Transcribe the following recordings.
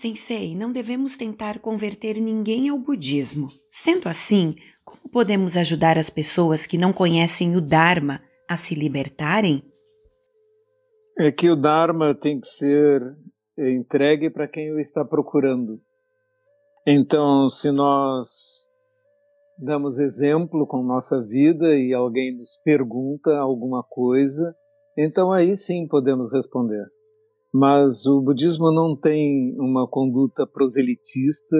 Sensei, não devemos tentar converter ninguém ao budismo. Sendo assim, como podemos ajudar as pessoas que não conhecem o Dharma a se libertarem? É que o Dharma tem que ser entregue para quem o está procurando. Então, se nós damos exemplo com nossa vida e alguém nos pergunta alguma coisa, então aí sim podemos responder. Mas o budismo não tem uma conduta proselitista,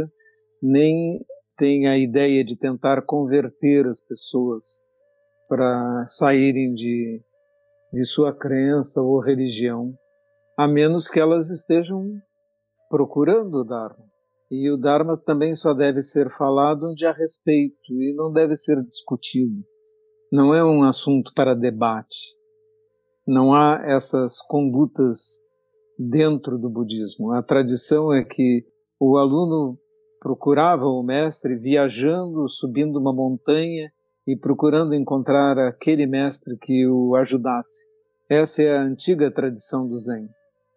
nem tem a ideia de tentar converter as pessoas para saírem de, de sua crença ou religião, a menos que elas estejam procurando o Dharma. E o Dharma também só deve ser falado onde há respeito e não deve ser discutido. Não é um assunto para debate. Não há essas condutas dentro do budismo. A tradição é que o aluno procurava o mestre viajando, subindo uma montanha e procurando encontrar aquele mestre que o ajudasse. Essa é a antiga tradição do Zen.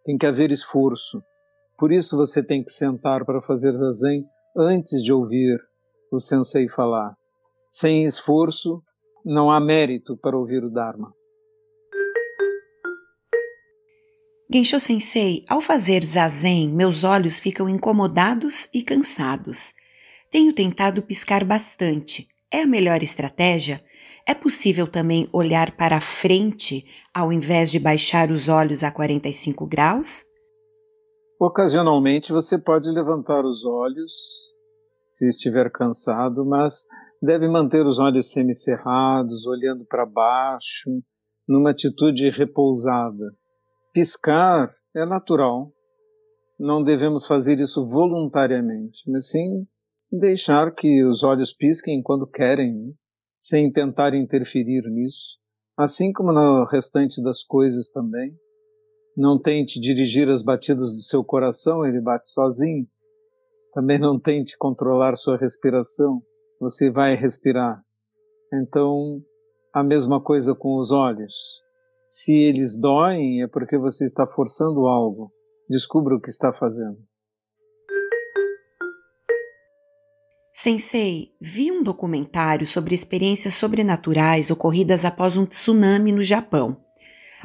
Tem que haver esforço, por isso você tem que sentar para fazer zazen antes de ouvir o sensei falar. Sem esforço, não há mérito para ouvir o Dharma. Gensho Sensei, ao fazer zazen, meus olhos ficam incomodados e cansados. Tenho tentado piscar bastante. É a melhor estratégia? É possível também olhar para frente ao invés de baixar os olhos a 45 graus? Ocasionalmente você pode levantar os olhos se estiver cansado, mas deve manter os olhos semicerrados, olhando para baixo, numa atitude repousada. Piscar é natural. Não devemos fazer isso voluntariamente, mas sim deixar que os olhos pisquem quando querem, né? sem tentar interferir nisso, assim como no restante das coisas também. Não tente dirigir as batidas do seu coração, ele bate sozinho. Também não tente controlar sua respiração, você vai respirar. Então, a mesma coisa com os olhos. Se eles doem, é porque você está forçando algo. Descubra o que está fazendo. Sensei, vi um documentário sobre experiências sobrenaturais ocorridas após um tsunami no Japão.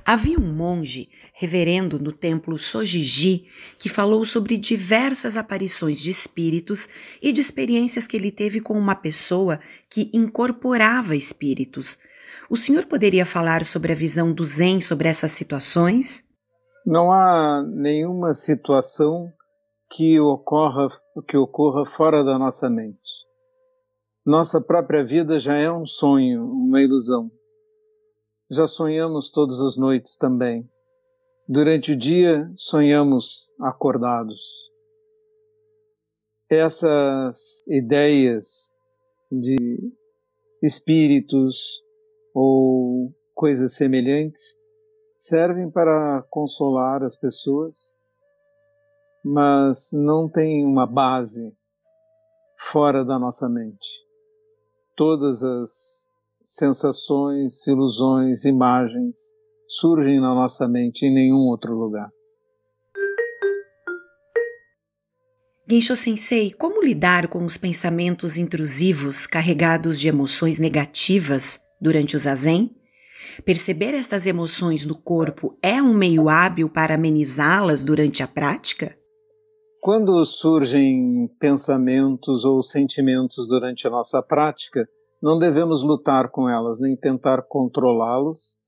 Havia um monge, reverendo no templo Sojiji, que falou sobre diversas aparições de espíritos e de experiências que ele teve com uma pessoa que incorporava espíritos. O senhor poderia falar sobre a visão do Zen sobre essas situações? Não há nenhuma situação que ocorra, que ocorra fora da nossa mente. Nossa própria vida já é um sonho, uma ilusão. Já sonhamos todas as noites também. Durante o dia, sonhamos acordados. Essas ideias de espíritos ou coisas semelhantes servem para consolar as pessoas, mas não têm uma base fora da nossa mente. Todas as sensações, ilusões, imagens surgem na nossa mente em nenhum outro lugar. Gensho Sensei, como lidar com os pensamentos intrusivos carregados de emoções negativas durante o zazen? Perceber estas emoções no corpo é um meio hábil para amenizá-las durante a prática? Quando surgem pensamentos ou sentimentos durante a nossa prática, não devemos lutar com elas, nem tentar controlá-los.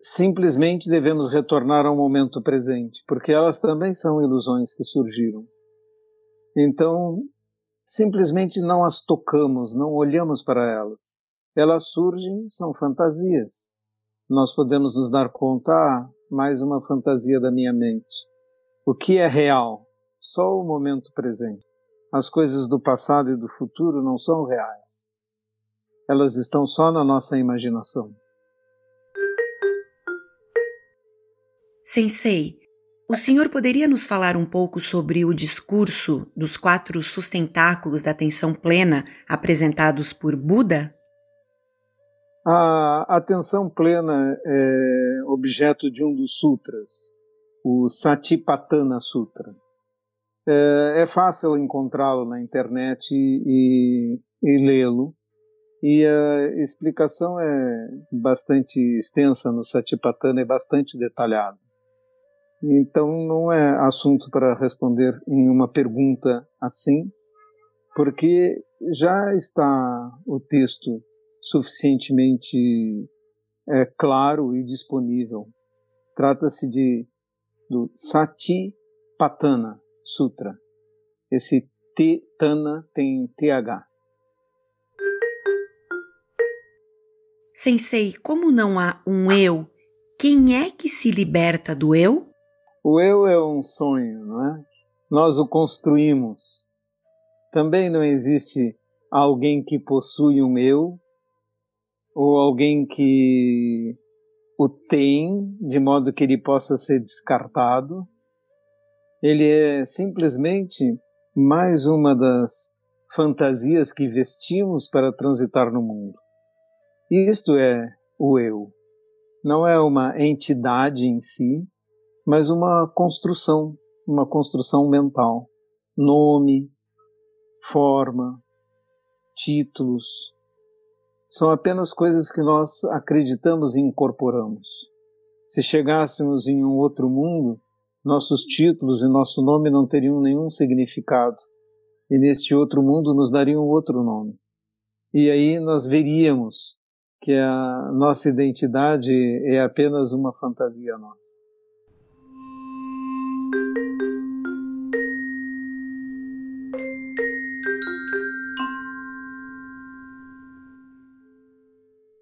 Simplesmente devemos retornar ao momento presente, porque elas também são ilusões que surgiram. Então, simplesmente não as tocamos, não olhamos para elas. Elas surgem, são fantasias. Nós podemos nos dar conta, ah, mais uma fantasia da minha mente. O que é real? Só o momento presente. As coisas do passado e do futuro não são reais. Elas estão só na nossa imaginação. Sensei, o senhor poderia nos falar um pouco sobre o discurso dos quatro sustentáculos da atenção plena apresentados por Buda? A atenção plena é objeto de um dos sutras, o Satipatthana Sutra. É, é fácil encontrá-lo na internet e, e lê-lo. E a explicação é bastante extensa no Satipatthana, é bastante detalhada. Então não é assunto para responder em uma pergunta assim, porque já está o texto suficientemente é, claro e disponível. Trata-se de do Satipatthana Sutra. Esse T, Tana tem TH. Sensei, como não há um eu, quem é que se liberta do eu? O eu é um sonho, não é? Nós o construímos. Também não existe alguém que possui um eu, ou alguém que o tem, de modo que ele possa ser descartado. Ele é simplesmente mais uma das fantasias que vestimos para transitar no mundo. Isto é o eu. Não é uma entidade em si, mas uma construção, uma construção mental. Nome, forma, títulos, são apenas coisas que nós acreditamos e incorporamos. Se chegássemos em um outro mundo, nossos títulos e nosso nome não teriam nenhum significado, e neste outro mundo nos dariam outro nome. E aí nós veríamos que a nossa identidade é apenas uma fantasia nossa.